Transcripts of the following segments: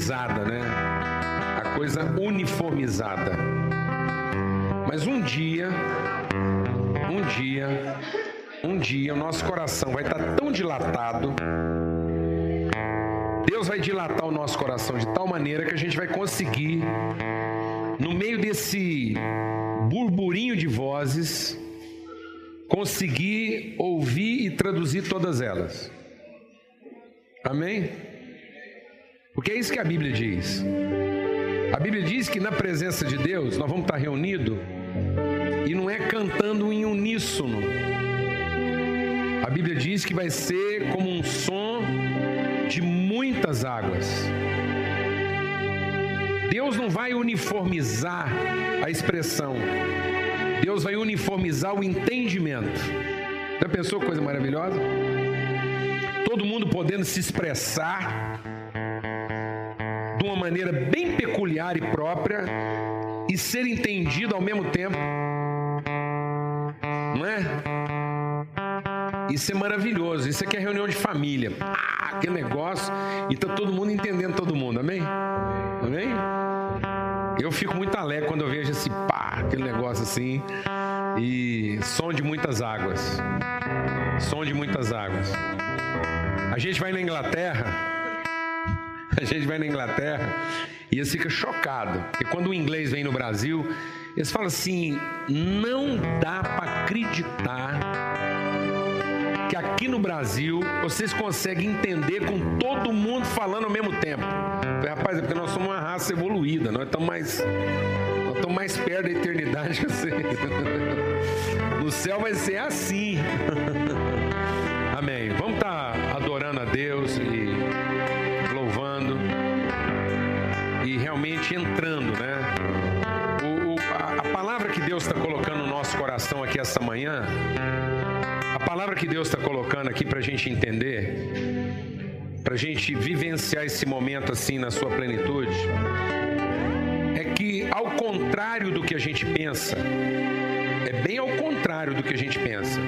padronizada, né? A coisa uniformizada. Mas um dia, um dia, um dia o nosso coração vai estar tão dilatado Deus vai dilatar o nosso coração de tal maneira que a gente vai conseguir, no meio desse burburinho de vozes, conseguir ouvir e traduzir todas elas. Amém? Porque é isso que a Bíblia diz. A Bíblia diz que na presença de Deus nós vamos estar reunidos e não é cantando em uníssono. A Bíblia diz que vai ser como um som de muitas águas. Deus não vai uniformizar a expressão, Deus vai uniformizar o entendimento. Já pensou coisa maravilhosa? Todo mundo podendo se expressar uma maneira bem peculiar e própria e ser entendido ao mesmo tempo. Não é? Isso é maravilhoso. Isso aqui é reunião de família. Ah, que negócio. E tá todo mundo entendendo todo mundo. Amém? Amém? Eu fico muito alegre quando eu vejo esse pá, aquele negócio assim. E som de muitas águas. Som de muitas águas. A gente vai na Inglaterra. A gente vai na Inglaterra e eles ficam chocados. Porque quando o inglês vem no Brasil, eles falam assim: não dá para acreditar que aqui no Brasil vocês conseguem entender com todo mundo falando ao mesmo tempo. Rapaz, é porque nós somos uma raça evoluída, nós estamos mais, nós mais perto da eternidade que vocês. No céu vai ser assim. Amém. Vamos estar tá essa manhã a palavra que Deus está colocando aqui para a gente entender, para a gente vivenciar esse momento assim na sua plenitude, é que ao contrário do que a gente pensa, é bem ao contrário do que a gente pensa.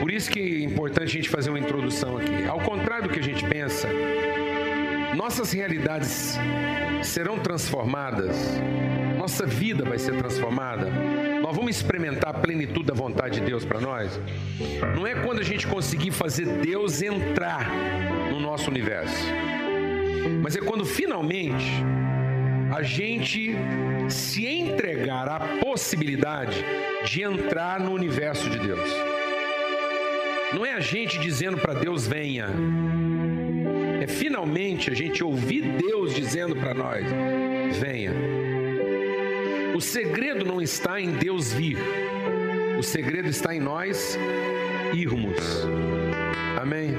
Por isso que é importante a gente fazer uma introdução aqui. Ao contrário do que a gente pensa, nossas realidades serão transformadas, nossa vida vai ser transformada vamos experimentar a plenitude da vontade de Deus para nós, não é quando a gente conseguir fazer Deus entrar no nosso universo, mas é quando finalmente a gente se entregar à possibilidade de entrar no universo de Deus. Não é a gente dizendo para Deus venha, é finalmente a gente ouvir Deus dizendo para nós: venha. O segredo não está em Deus vir, o segredo está em nós irmos. Amém?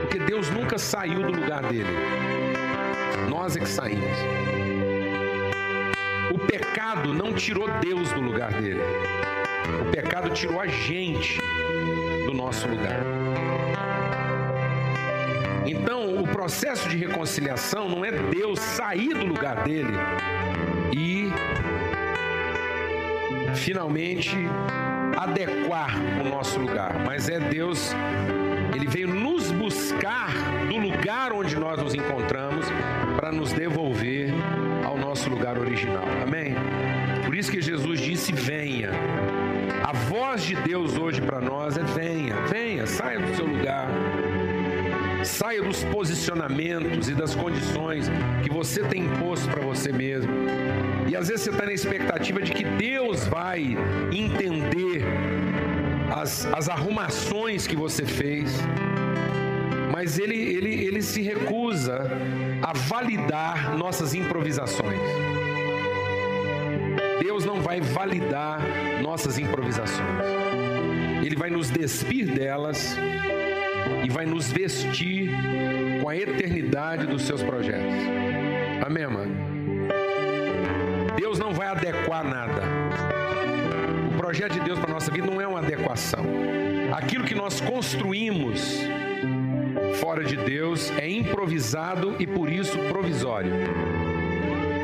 Porque Deus nunca saiu do lugar dele, nós é que saímos. O pecado não tirou Deus do lugar dele, o pecado tirou a gente do nosso lugar. Então, o processo de reconciliação não é Deus sair do lugar dele e finalmente adequar o nosso lugar, mas é Deus, Ele veio nos buscar do lugar onde nós nos encontramos para nos devolver ao nosso lugar original. Amém? Por isso que Jesus disse: venha. A voz de Deus hoje para nós é: venha, venha, saia do seu lugar. Saia dos posicionamentos e das condições que você tem imposto para você mesmo. E às vezes você está na expectativa de que Deus vai entender as, as arrumações que você fez, mas ele, ele, ele se recusa a validar nossas improvisações. Deus não vai validar nossas improvisações. Ele vai nos despir delas e vai nos vestir com a eternidade dos seus projetos. Amém, mano? Deus não vai adequar nada. O projeto de Deus para a nossa vida não é uma adequação. Aquilo que nós construímos fora de Deus é improvisado e por isso provisório.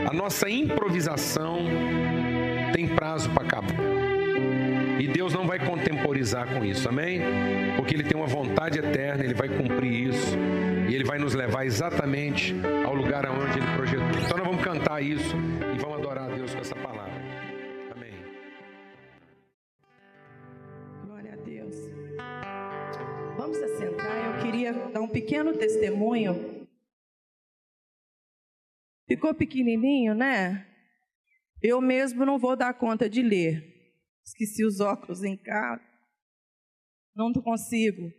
A nossa improvisação tem prazo para acabar. E Deus não vai contemporizar com isso, amém? Porque Ele tem uma vontade eterna, Ele vai cumprir isso. E Ele vai nos levar exatamente ao lugar aonde Ele projetou. Então nós vamos cantar isso e vamos adorar a Deus com essa palavra. Amém. Glória a Deus. Vamos assentar. Eu queria dar um pequeno testemunho. Ficou pequenininho, né? Eu mesmo não vou dar conta de ler. Esqueci os óculos em casa. Não consigo.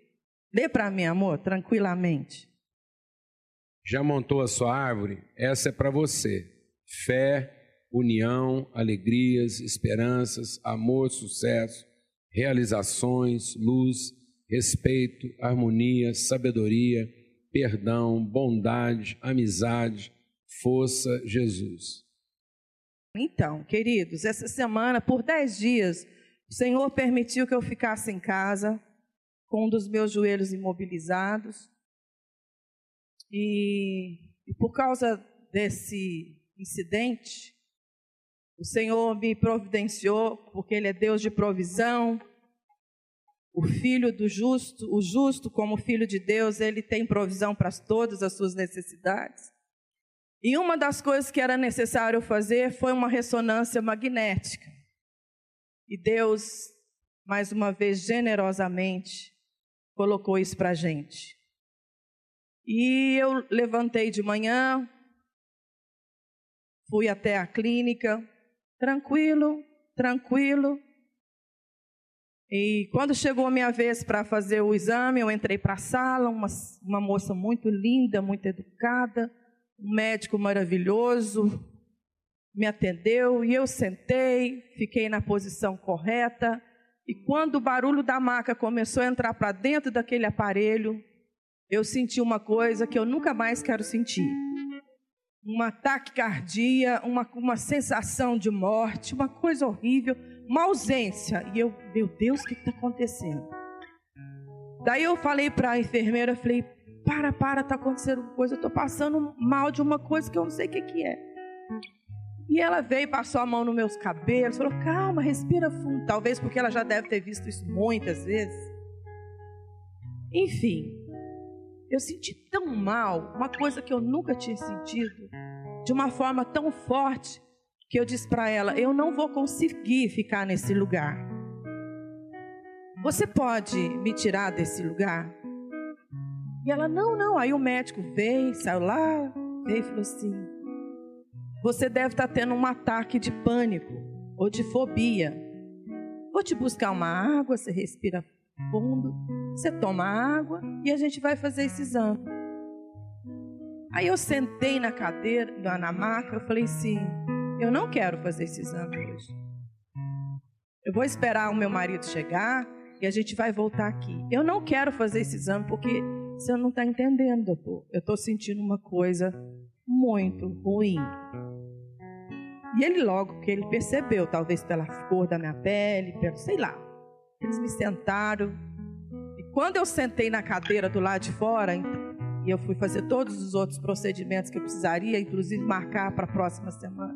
Lê para mim, amor, tranquilamente. Já montou a sua árvore? Essa é para você. Fé, união, alegrias, esperanças, amor, sucesso, realizações, luz, respeito, harmonia, sabedoria, perdão, bondade, amizade, força, Jesus. Então, queridos, essa semana, por dez dias, o Senhor permitiu que eu ficasse em casa, com um dos meus joelhos imobilizados. E, e por causa desse incidente, o Senhor me providenciou, porque Ele é Deus de provisão. O filho do justo, o justo, como filho de Deus, ele tem provisão para todas as suas necessidades. E uma das coisas que era necessário fazer foi uma ressonância magnética. E Deus, mais uma vez, generosamente, colocou isso para a gente. E eu levantei de manhã, fui até a clínica, tranquilo, tranquilo. E quando chegou a minha vez para fazer o exame, eu entrei para a sala, uma, uma moça muito linda, muito educada um médico maravilhoso me atendeu e eu sentei, fiquei na posição correta. E quando o barulho da maca começou a entrar para dentro daquele aparelho, eu senti uma coisa que eu nunca mais quero sentir. Uma taquicardia, uma, uma sensação de morte, uma coisa horrível, uma ausência. E eu, meu Deus, o que está acontecendo? Daí eu falei para a enfermeira, falei, para, para, está acontecendo uma coisa, eu estou passando mal de uma coisa que eu não sei o que, que é. E ela veio, passou a mão nos meus cabelos, falou: calma, respira fundo. Talvez porque ela já deve ter visto isso muitas vezes. Enfim, eu senti tão mal, uma coisa que eu nunca tinha sentido, de uma forma tão forte, que eu disse para ela: eu não vou conseguir ficar nesse lugar. Você pode me tirar desse lugar? E ela, não, não. Aí o médico veio, saiu lá, veio e falou assim: Você deve estar tá tendo um ataque de pânico ou de fobia. Vou te buscar uma água, você respira fundo, você toma água e a gente vai fazer esse exame. Aí eu sentei na cadeira, na maca, eu falei assim: Eu não quero fazer esse exame hoje. Eu vou esperar o meu marido chegar e a gente vai voltar aqui. Eu não quero fazer esse exame porque você não está entendendo, doutor. Eu estou sentindo uma coisa muito ruim. E ele logo que ele percebeu, talvez pela cor da minha pele, pelo, sei lá. Eles me sentaram. E quando eu sentei na cadeira do lado de fora, e eu fui fazer todos os outros procedimentos que eu precisaria, inclusive marcar para a próxima semana.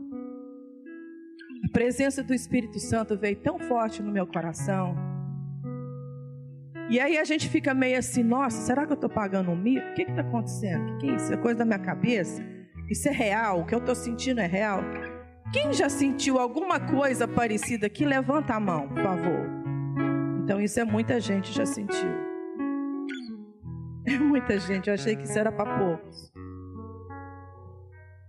A presença do Espírito Santo veio tão forte no meu coração e aí a gente fica meio assim, nossa, será que eu estou pagando um mico? O que está acontecendo? O que, é isso? É coisa da minha cabeça? Isso é real? O que eu estou sentindo é real? Quem já sentiu alguma coisa parecida aqui, levanta a mão, por favor. Então isso é muita gente já sentiu. É muita gente, eu achei que isso era para poucos.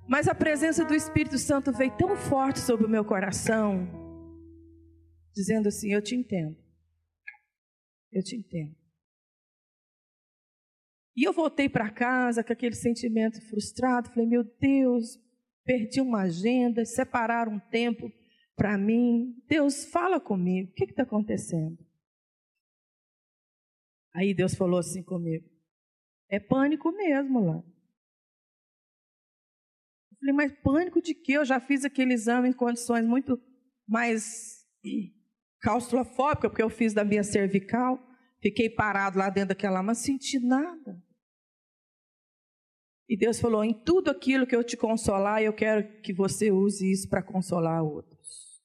Mas a presença do Espírito Santo veio tão forte sobre o meu coração, dizendo assim: Eu te entendo. Eu te entendo. E eu voltei para casa com aquele sentimento frustrado. Falei, meu Deus, perdi uma agenda, separaram um tempo para mim. Deus, fala comigo, o que está acontecendo? Aí Deus falou assim comigo: é pânico mesmo lá. Eu falei, mas pânico de quê? Eu já fiz aquele exame em condições muito mais claustrofóbica, porque eu fiz da minha cervical. Fiquei parado lá dentro daquela, mas senti nada. E Deus falou: em tudo aquilo que eu te consolar, eu quero que você use isso para consolar outros.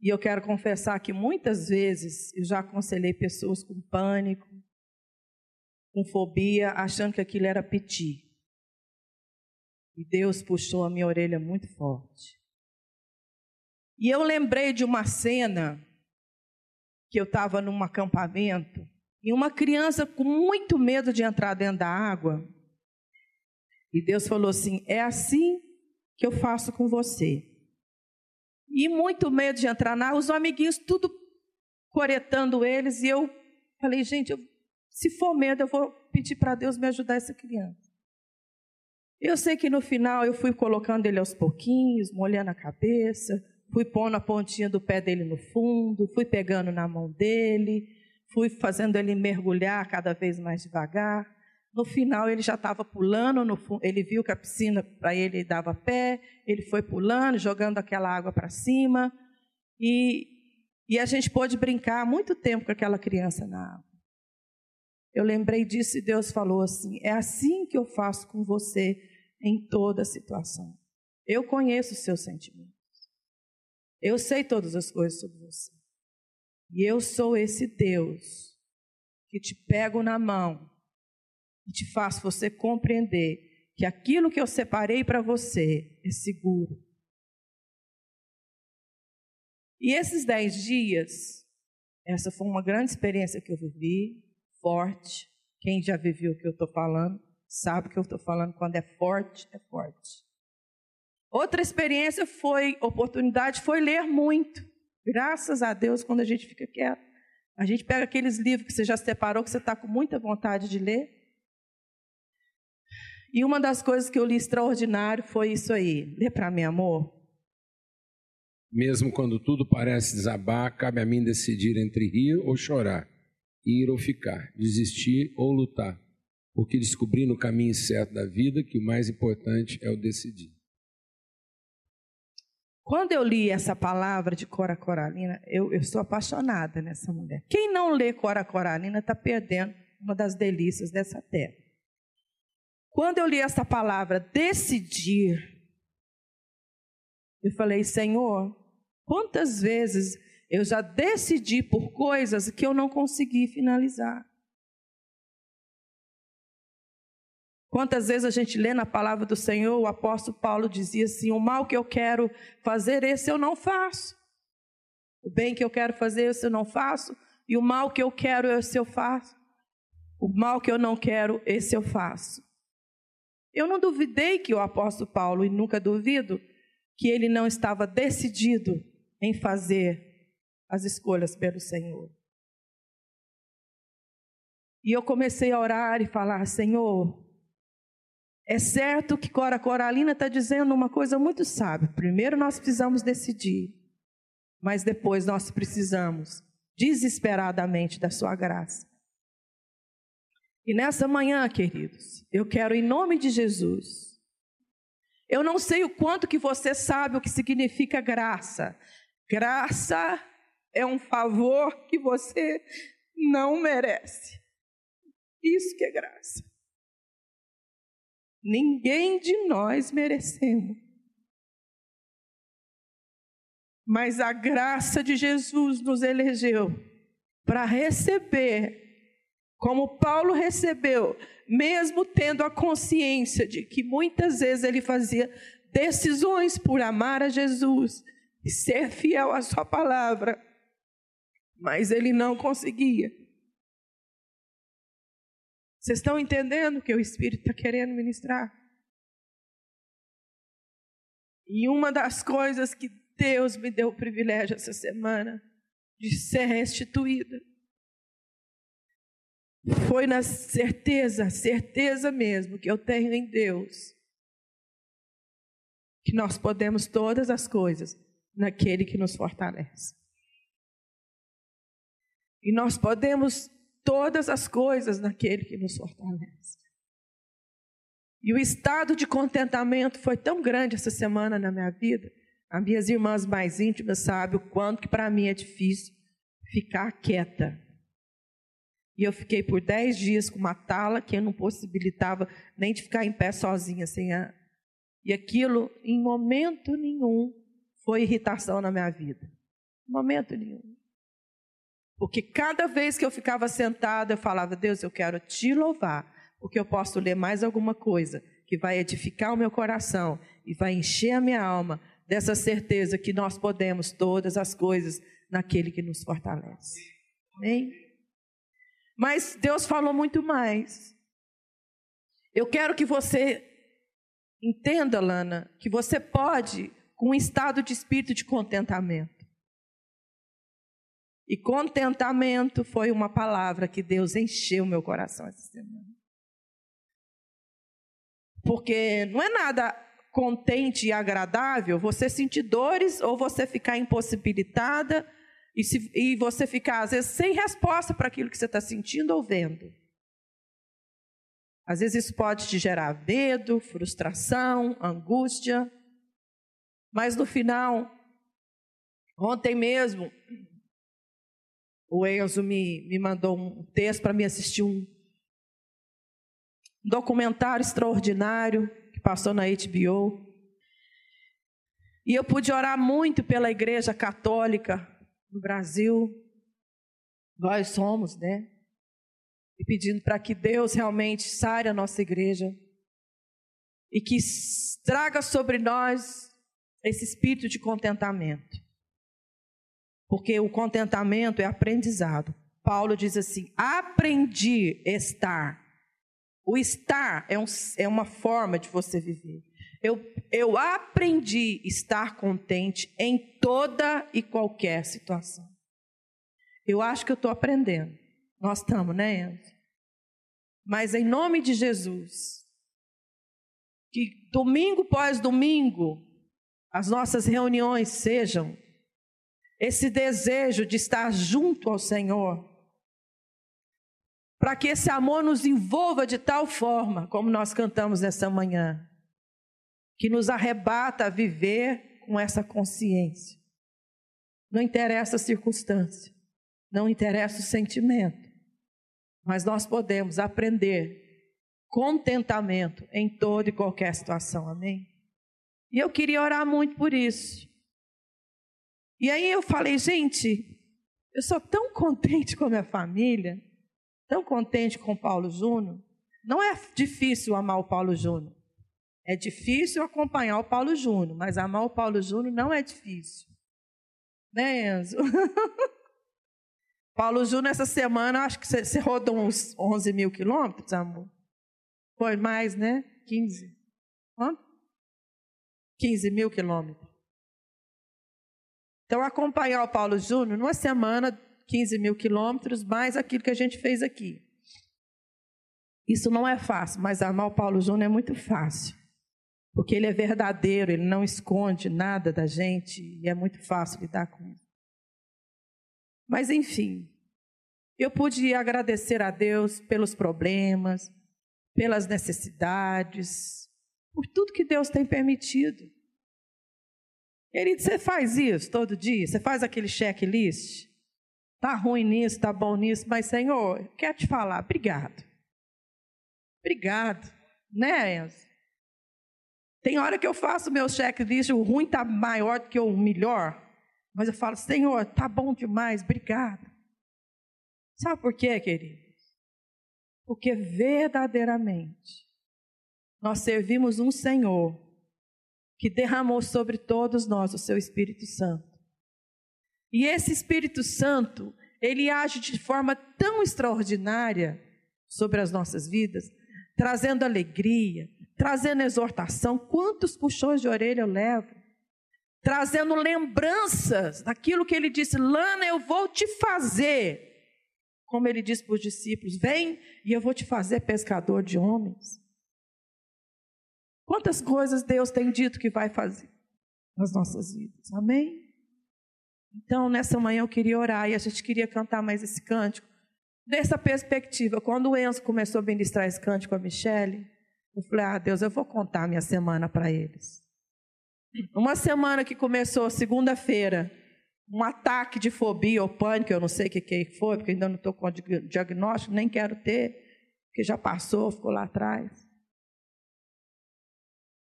E eu quero confessar que muitas vezes eu já aconselhei pessoas com pânico, com fobia, achando que aquilo era piti. E Deus puxou a minha orelha muito forte. E eu lembrei de uma cena que eu estava num acampamento e uma criança com muito medo de entrar dentro da água. E Deus falou assim: é assim que eu faço com você. E muito medo de entrar na água, os amiguinhos tudo coretando eles, e eu falei, gente, eu, se for medo, eu vou pedir para Deus me ajudar essa criança. Eu sei que no final eu fui colocando ele aos pouquinhos, molhando a cabeça, fui pondo a pontinha do pé dele no fundo, fui pegando na mão dele, fui fazendo ele mergulhar cada vez mais devagar. No final ele já estava pulando, no, ele viu que a piscina para ele dava pé, ele foi pulando, jogando aquela água para cima. E, e a gente pôde brincar muito tempo com aquela criança na água. Eu lembrei disso e Deus falou assim: é assim que eu faço com você em toda situação. Eu conheço os seus sentimentos. Eu sei todas as coisas sobre você. E eu sou esse Deus que te pego na mão e te faço você compreender que aquilo que eu separei para você é seguro. E esses dez dias, essa foi uma grande experiência que eu vivi, forte. Quem já viveu o que eu estou falando, sabe que eu estou falando. Quando é forte, é forte. Outra experiência foi, oportunidade, foi ler muito. Graças a Deus, quando a gente fica quieto, a gente pega aqueles livros que você já separou, que você está com muita vontade de ler. E uma das coisas que eu li extraordinário foi isso aí. Lê para mim, amor. Mesmo quando tudo parece desabar, cabe a mim decidir entre rir ou chorar, ir ou ficar, desistir ou lutar, porque descobri no caminho certo da vida que o mais importante é o decidir. Quando eu li essa palavra de Cora Coralina, eu, eu sou apaixonada nessa mulher. Quem não lê Cora Coralina está perdendo uma das delícias dessa terra. Quando eu li essa palavra, decidir, eu falei, Senhor, quantas vezes eu já decidi por coisas que eu não consegui finalizar. Quantas vezes a gente lê na palavra do Senhor, o apóstolo Paulo dizia assim: o mal que eu quero fazer, esse eu não faço. O bem que eu quero fazer, esse eu não faço. E o mal que eu quero, esse eu faço. O mal que eu não quero, esse eu faço. Eu não duvidei que o apóstolo Paulo, e nunca duvido, que ele não estava decidido em fazer as escolhas pelo Senhor. E eu comecei a orar e falar: Senhor, é certo que Cora Coralina está dizendo uma coisa muito sábia. Primeiro nós precisamos decidir, mas depois nós precisamos desesperadamente da Sua graça. E nessa manhã, queridos, eu quero, em nome de Jesus, eu não sei o quanto que você sabe o que significa graça. Graça é um favor que você não merece. Isso que é graça. Ninguém de nós merecemos. Mas a graça de Jesus nos elegeu para receber, como Paulo recebeu, mesmo tendo a consciência de que muitas vezes ele fazia decisões por amar a Jesus e ser fiel à Sua palavra, mas ele não conseguia. Vocês estão entendendo o que o Espírito está querendo ministrar? E uma das coisas que Deus me deu o privilégio essa semana de ser restituída foi na certeza, certeza mesmo que eu tenho em Deus, que nós podemos todas as coisas naquele que nos fortalece. E nós podemos todas as coisas naquele que nos fortalece. E o estado de contentamento foi tão grande essa semana na minha vida. As minhas irmãs mais íntimas sabem o quanto que para mim é difícil ficar quieta. E eu fiquei por dez dias com uma tala que não possibilitava nem de ficar em pé sozinha. Sem a... E aquilo, em momento nenhum, foi irritação na minha vida. Momento nenhum. Porque cada vez que eu ficava sentada, eu falava: Deus, eu quero te louvar, porque eu posso ler mais alguma coisa que vai edificar o meu coração e vai encher a minha alma dessa certeza que nós podemos todas as coisas naquele que nos fortalece. Amém? Mas Deus falou muito mais. Eu quero que você entenda, Lana, que você pode, com um estado de espírito de contentamento. E contentamento foi uma palavra que Deus encheu meu coração essa semana. Porque não é nada contente e agradável você sentir dores ou você ficar impossibilitada e, se, e você ficar, às vezes, sem resposta para aquilo que você está sentindo ou vendo. Às vezes isso pode te gerar medo, frustração, angústia. Mas no final, ontem mesmo, o Enzo me, me mandou um texto para me assistir um documentário extraordinário que passou na HBO. E eu pude orar muito pela Igreja Católica no Brasil. Nós somos, né? E pedindo para que Deus realmente sare a nossa igreja e que traga sobre nós esse espírito de contentamento. Porque o contentamento é aprendizado. Paulo diz assim: aprendi estar. O estar é, um, é uma forma de você viver. Eu, eu aprendi estar contente em toda e qualquer situação. Eu acho que eu estou aprendendo. Nós estamos, né, Enzo? Mas em nome de Jesus, que domingo após domingo, as nossas reuniões sejam esse desejo de estar junto ao Senhor, para que esse amor nos envolva de tal forma, como nós cantamos nessa manhã, que nos arrebata a viver com essa consciência. Não interessa a circunstância, não interessa o sentimento, mas nós podemos aprender contentamento em toda e qualquer situação, amém? E eu queria orar muito por isso. E aí eu falei, gente, eu sou tão contente com a minha família, tão contente com o Paulo Júnior. Não é difícil amar o Paulo Júnior. É difícil acompanhar o Paulo Júnior, mas amar o Paulo Júnior não é difícil. Né, Enzo? Paulo Júnior, essa semana, acho que você rodou uns 11 mil quilômetros, amor. Foi mais, né? 15. Quanto? 15 mil quilômetros. Então, acompanhar o Paulo Júnior, numa semana, 15 mil quilômetros, mais aquilo que a gente fez aqui. Isso não é fácil, mas amar o Paulo Júnior é muito fácil porque ele é verdadeiro, ele não esconde nada da gente e é muito fácil lidar com isso. Mas, enfim, eu pude agradecer a Deus pelos problemas, pelas necessidades, por tudo que Deus tem permitido. Querido, você faz isso todo dia? Você faz aquele checklist? Tá ruim nisso, tá bom nisso, mas Senhor, quero te falar, obrigado. Obrigado, né, Enzo? Tem hora que eu faço meu checklist, o ruim está maior do que o melhor, mas eu falo, Senhor, tá bom demais, obrigado. Sabe por quê, queridos? Porque verdadeiramente nós servimos um Senhor que derramou sobre todos nós o seu Espírito Santo. E esse Espírito Santo, ele age de forma tão extraordinária sobre as nossas vidas, trazendo alegria, trazendo exortação. Quantos puxões de orelha eu levo? Trazendo lembranças daquilo que ele disse: Lana, eu vou te fazer. Como ele disse para os discípulos: Vem e eu vou te fazer pescador de homens. Quantas coisas Deus tem dito que vai fazer nas nossas vidas, amém? Então, nessa manhã eu queria orar e a gente queria cantar mais esse cântico. Dessa perspectiva, quando o Enzo começou a ministrar esse cântico a Michelle, eu falei, ah, Deus, eu vou contar minha semana para eles. Uma semana que começou segunda-feira, um ataque de fobia ou pânico, eu não sei o que, que foi, porque ainda não estou com diagnóstico, nem quero ter, porque já passou, ficou lá atrás.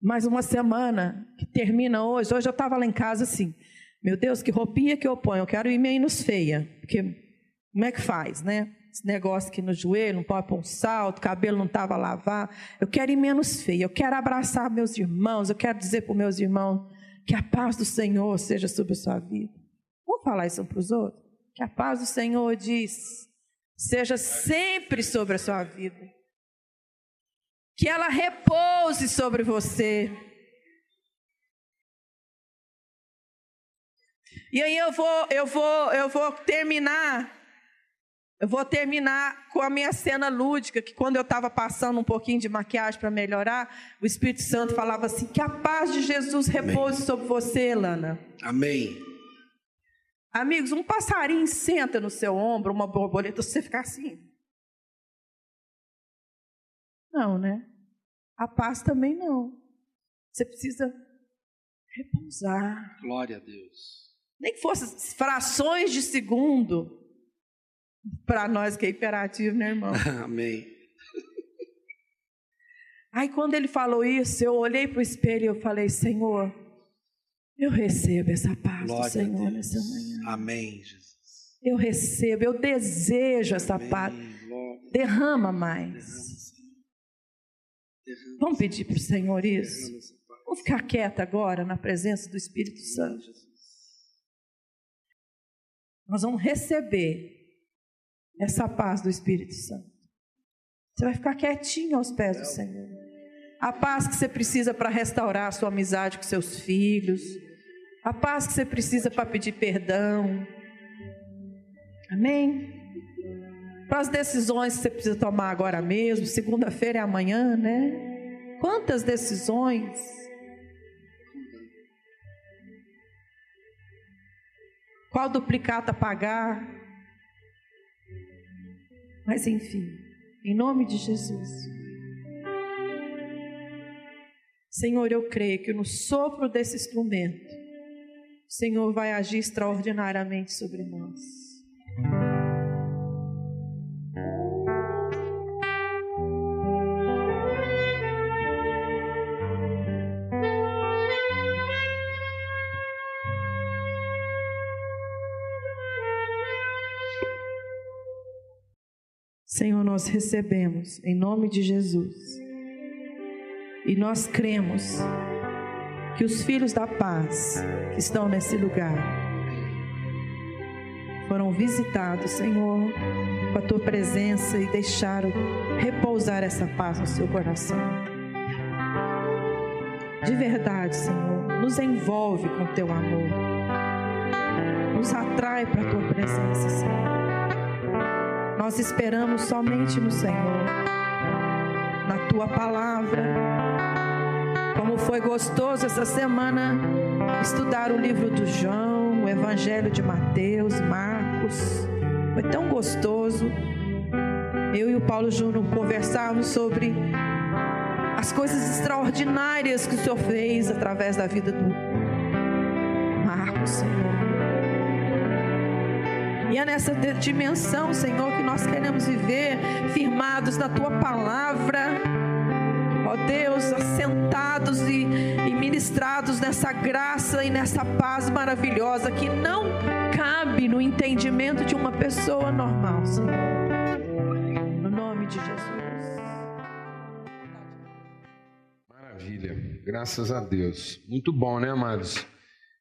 Mas uma semana que termina hoje, hoje eu estava lá em casa assim, Meu Deus, que roupinha que eu ponho? Eu quero ir menos feia. Porque como é que faz, né? Esse negócio aqui no joelho, não pode pôr um salto, cabelo não estava lavado. Eu quero ir menos feia. Eu quero abraçar meus irmãos. Eu quero dizer para os meus irmãos que a paz do Senhor seja sobre a sua vida. Vamos falar isso para os outros? Que a paz do Senhor diz, seja sempre sobre a sua vida. Que ela repouse sobre você. E aí eu vou, eu vou, eu vou terminar. Eu vou terminar com a minha cena lúdica, que quando eu estava passando um pouquinho de maquiagem para melhorar, o Espírito Santo falava assim: que a paz de Jesus repouse Amém. sobre você, Lana. Amém. Amigos, um passarinho senta no seu ombro, uma borboleta, você fica assim. Não, né? A paz também não. Você precisa repousar. Glória a Deus. Nem que fosse frações de segundo. Para nós que é imperativo, né, irmão? Amém. Aí quando ele falou isso, eu olhei para o espelho e eu falei, Senhor, eu recebo essa paz Glória do Senhor nessa manhã. Amém, Jesus. Eu recebo, eu desejo essa Amém. paz. Glória. Derrama mais. Derrama, Vamos pedir para o Senhor isso? Vamos ficar quieta agora na presença do Espírito Santo. Nós vamos receber essa paz do Espírito Santo. Você vai ficar quietinho aos pés do Senhor. A paz que você precisa para restaurar a sua amizade com seus filhos. A paz que você precisa para pedir perdão. Amém? Para as decisões que você precisa tomar agora mesmo, segunda-feira é amanhã, né? Quantas decisões? Qual duplicata pagar? Mas enfim, em nome de Jesus. Senhor, eu creio que no sopro desse instrumento, o Senhor vai agir extraordinariamente sobre nós. Nós recebemos em nome de Jesus. E nós cremos que os filhos da paz que estão nesse lugar foram visitados, Senhor, com a tua presença e deixaram repousar essa paz no seu coração. De verdade, Senhor, nos envolve com teu amor. Nos atrai para a tua presença, Senhor. Nós esperamos somente no Senhor, na tua palavra. Como foi gostoso essa semana estudar o livro do João, o Evangelho de Mateus, Marcos. Foi tão gostoso. Eu e o Paulo Júnior conversarmos sobre as coisas extraordinárias que o Senhor fez através da vida do Marcos, Senhor. E é nessa dimensão, Senhor, que nós queremos viver firmados na tua palavra. Ó Deus, assentados e, e ministrados nessa graça e nessa paz maravilhosa que não cabe no entendimento de uma pessoa normal, Senhor. No nome de Jesus. Maravilha. Graças a Deus. Muito bom, né, amados?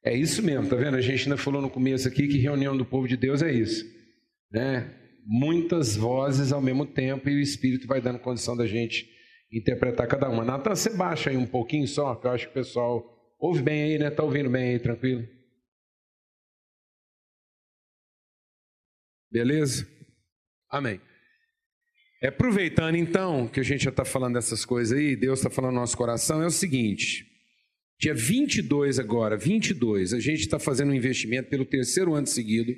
É isso mesmo, tá vendo? A gente ainda falou no começo aqui que reunião do povo de Deus é isso, né? Muitas vozes ao mesmo tempo e o Espírito vai dando condição da gente interpretar cada uma. Natan, você baixa aí um pouquinho só, que eu acho que o pessoal ouve bem aí, né? Tá ouvindo bem aí, tranquilo? Beleza? Amém. É, aproveitando então que a gente já está falando dessas coisas aí, Deus está falando no nosso coração, é o seguinte: Dia 22 agora, 22, a gente está fazendo um investimento pelo terceiro ano seguido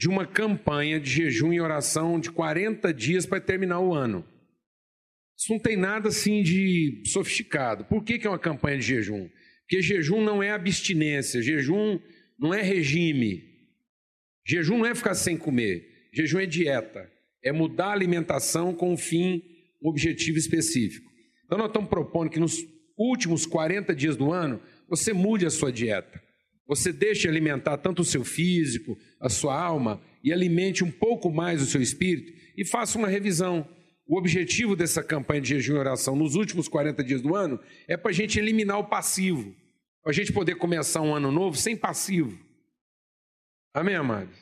de uma campanha de jejum e oração de 40 dias para terminar o ano. Isso não tem nada assim de sofisticado. Por que, que é uma campanha de jejum? Porque jejum não é abstinência, jejum não é regime. Jejum não é ficar sem comer, jejum é dieta, é mudar a alimentação com um fim, um objetivo específico. Então nós estamos propondo que nos últimos 40 dias do ano, você mude a sua dieta. Você deixe alimentar tanto o seu físico, a sua alma, e alimente um pouco mais o seu espírito e faça uma revisão. O objetivo dessa campanha de jejum e oração nos últimos 40 dias do ano é para a gente eliminar o passivo, para a gente poder começar um ano novo sem passivo. Amém, amados?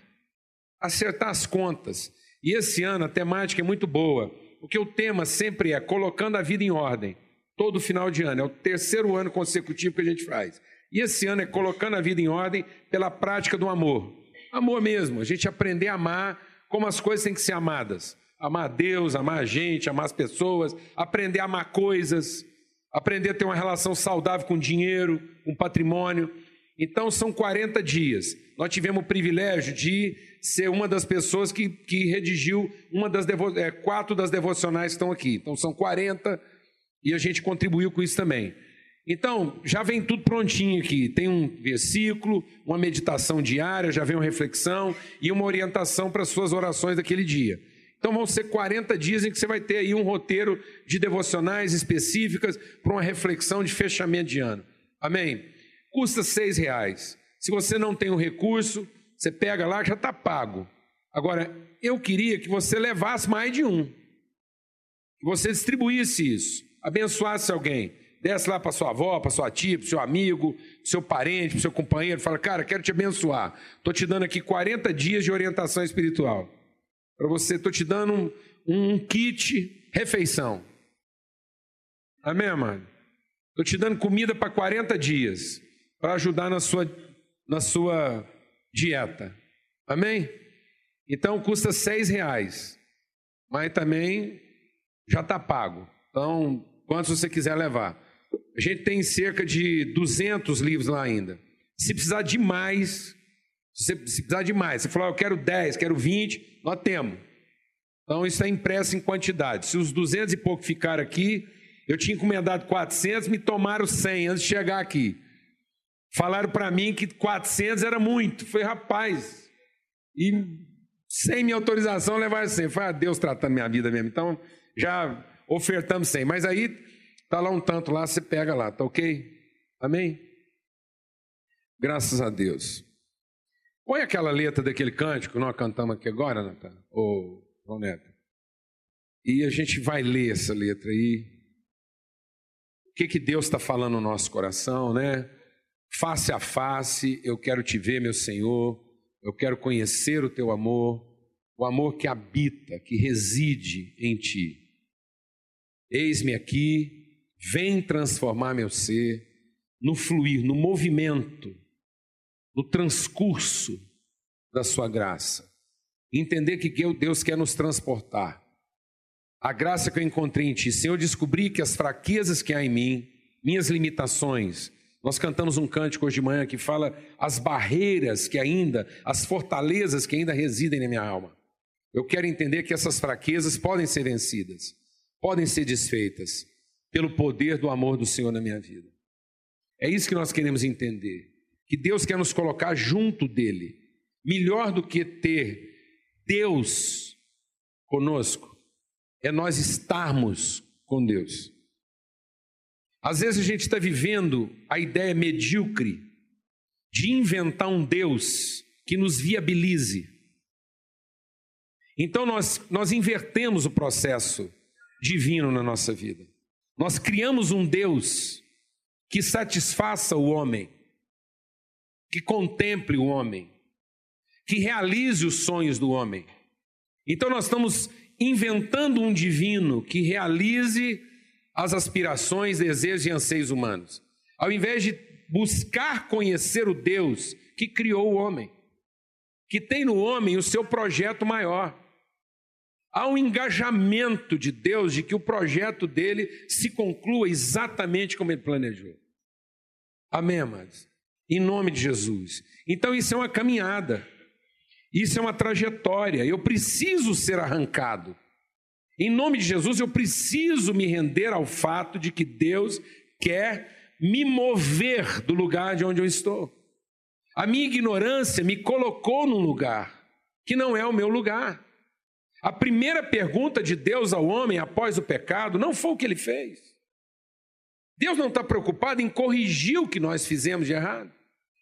Acertar as contas. E esse ano a temática é muito boa, porque o tema sempre é colocando a vida em ordem, todo final de ano. É o terceiro ano consecutivo que a gente faz. E esse ano é colocando a vida em ordem pela prática do amor. Amor mesmo, a gente aprender a amar como as coisas têm que ser amadas. Amar Deus, amar a gente, amar as pessoas, aprender a amar coisas, aprender a ter uma relação saudável com dinheiro, com patrimônio. Então são 40 dias. Nós tivemos o privilégio de ser uma das pessoas que, que redigiu uma das devo, é, quatro das devocionais que estão aqui. Então são 40 e a gente contribuiu com isso também. Então, já vem tudo prontinho aqui. Tem um versículo, uma meditação diária, já vem uma reflexão e uma orientação para as suas orações daquele dia. Então vão ser 40 dias em que você vai ter aí um roteiro de devocionais específicas para uma reflexão de fechamento de ano. Amém? Custa seis reais. Se você não tem o recurso, você pega lá, já está pago. Agora, eu queria que você levasse mais de um. Que você distribuísse isso, abençoasse alguém. Desce lá para sua avó, para sua tia, para seu amigo, seu parente, seu companheiro, fala: "Cara, quero te abençoar. Tô te dando aqui 40 dias de orientação espiritual. Para você, tô te dando um, um kit refeição. Amém, mano? Tô te dando comida para 40 dias, para ajudar na sua na sua dieta. Amém? Então custa seis reais, mas também já está pago. Então, quantos você quiser levar? A gente tem cerca de 200 livros lá ainda. Se precisar de mais, se precisar de mais, você falar, eu quero 10, quero 20, nós temos. Então isso é impresso em quantidade. Se os 200 e pouco ficaram aqui, eu tinha encomendado 400, me tomaram 100 antes de chegar aqui. Falaram para mim que 400 era muito. Foi rapaz. E sem minha autorização levar 100. Foi a Deus tratando minha vida mesmo. Então já ofertamos 100. Mas aí Está lá um tanto lá, você pega lá, tá ok? Amém? Graças a Deus. Põe aquela letra daquele cântico nós cantamos aqui agora, Natan, ou João Neto. E a gente vai ler essa letra aí. O que, que Deus está falando no nosso coração, né? Face a face, eu quero te ver, meu Senhor. Eu quero conhecer o teu amor, o amor que habita, que reside em ti. Eis-me aqui, Vem transformar meu ser no fluir, no movimento, no transcurso da sua graça. Entender que Deus quer nos transportar. A graça que eu encontrei em Ti, Senhor, eu descobri que as fraquezas que há em mim, minhas limitações, nós cantamos um cântico hoje de manhã que fala as barreiras que ainda, as fortalezas que ainda residem na minha alma. Eu quero entender que essas fraquezas podem ser vencidas, podem ser desfeitas pelo poder do amor do Senhor na minha vida. É isso que nós queremos entender. Que Deus quer nos colocar junto dele. Melhor do que ter Deus conosco, é nós estarmos com Deus. Às vezes a gente está vivendo a ideia medíocre de inventar um Deus que nos viabilize. Então nós, nós invertemos o processo divino na nossa vida. Nós criamos um Deus que satisfaça o homem, que contemple o homem, que realize os sonhos do homem. Então nós estamos inventando um divino que realize as aspirações, desejos e anseios humanos, ao invés de buscar conhecer o Deus que criou o homem, que tem no homem o seu projeto maior. Há um engajamento de Deus de que o projeto dele se conclua exatamente como ele planejou. Amém, amados? Em nome de Jesus. Então, isso é uma caminhada, isso é uma trajetória. Eu preciso ser arrancado. Em nome de Jesus, eu preciso me render ao fato de que Deus quer me mover do lugar de onde eu estou. A minha ignorância me colocou num lugar que não é o meu lugar. A primeira pergunta de Deus ao homem após o pecado não foi o que ele fez. Deus não está preocupado em corrigir o que nós fizemos de errado.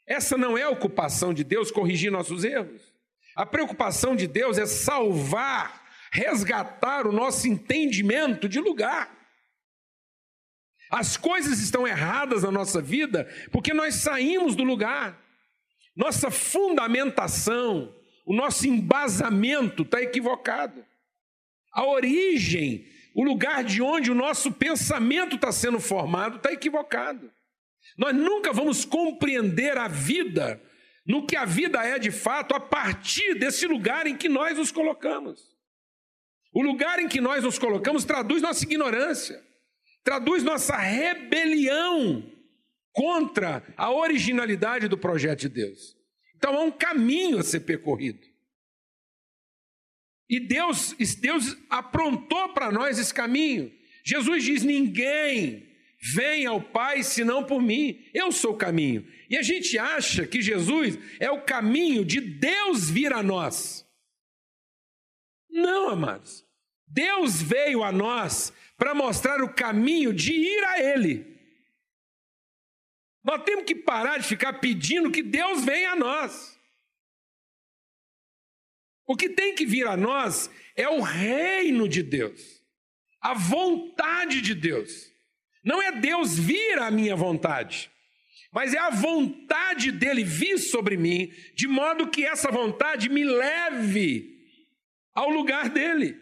Essa não é a ocupação de Deus corrigir nossos erros. A preocupação de Deus é salvar, resgatar o nosso entendimento de lugar. As coisas estão erradas na nossa vida porque nós saímos do lugar. Nossa fundamentação, o nosso embasamento está equivocado. A origem, o lugar de onde o nosso pensamento está sendo formado está equivocado. Nós nunca vamos compreender a vida no que a vida é de fato a partir desse lugar em que nós nos colocamos. O lugar em que nós nos colocamos traduz nossa ignorância, traduz nossa rebelião contra a originalidade do projeto de Deus. Então há um caminho a ser percorrido. E Deus, Deus aprontou para nós esse caminho. Jesus diz: ninguém vem ao Pai senão por mim. Eu sou o caminho. E a gente acha que Jesus é o caminho de Deus vir a nós. Não, amados. Deus veio a nós para mostrar o caminho de ir a Ele. Nós temos que parar de ficar pedindo que Deus venha a nós. O que tem que vir a nós é o reino de Deus, a vontade de Deus. Não é Deus vir à minha vontade, mas é a vontade dele vir sobre mim, de modo que essa vontade me leve ao lugar dele,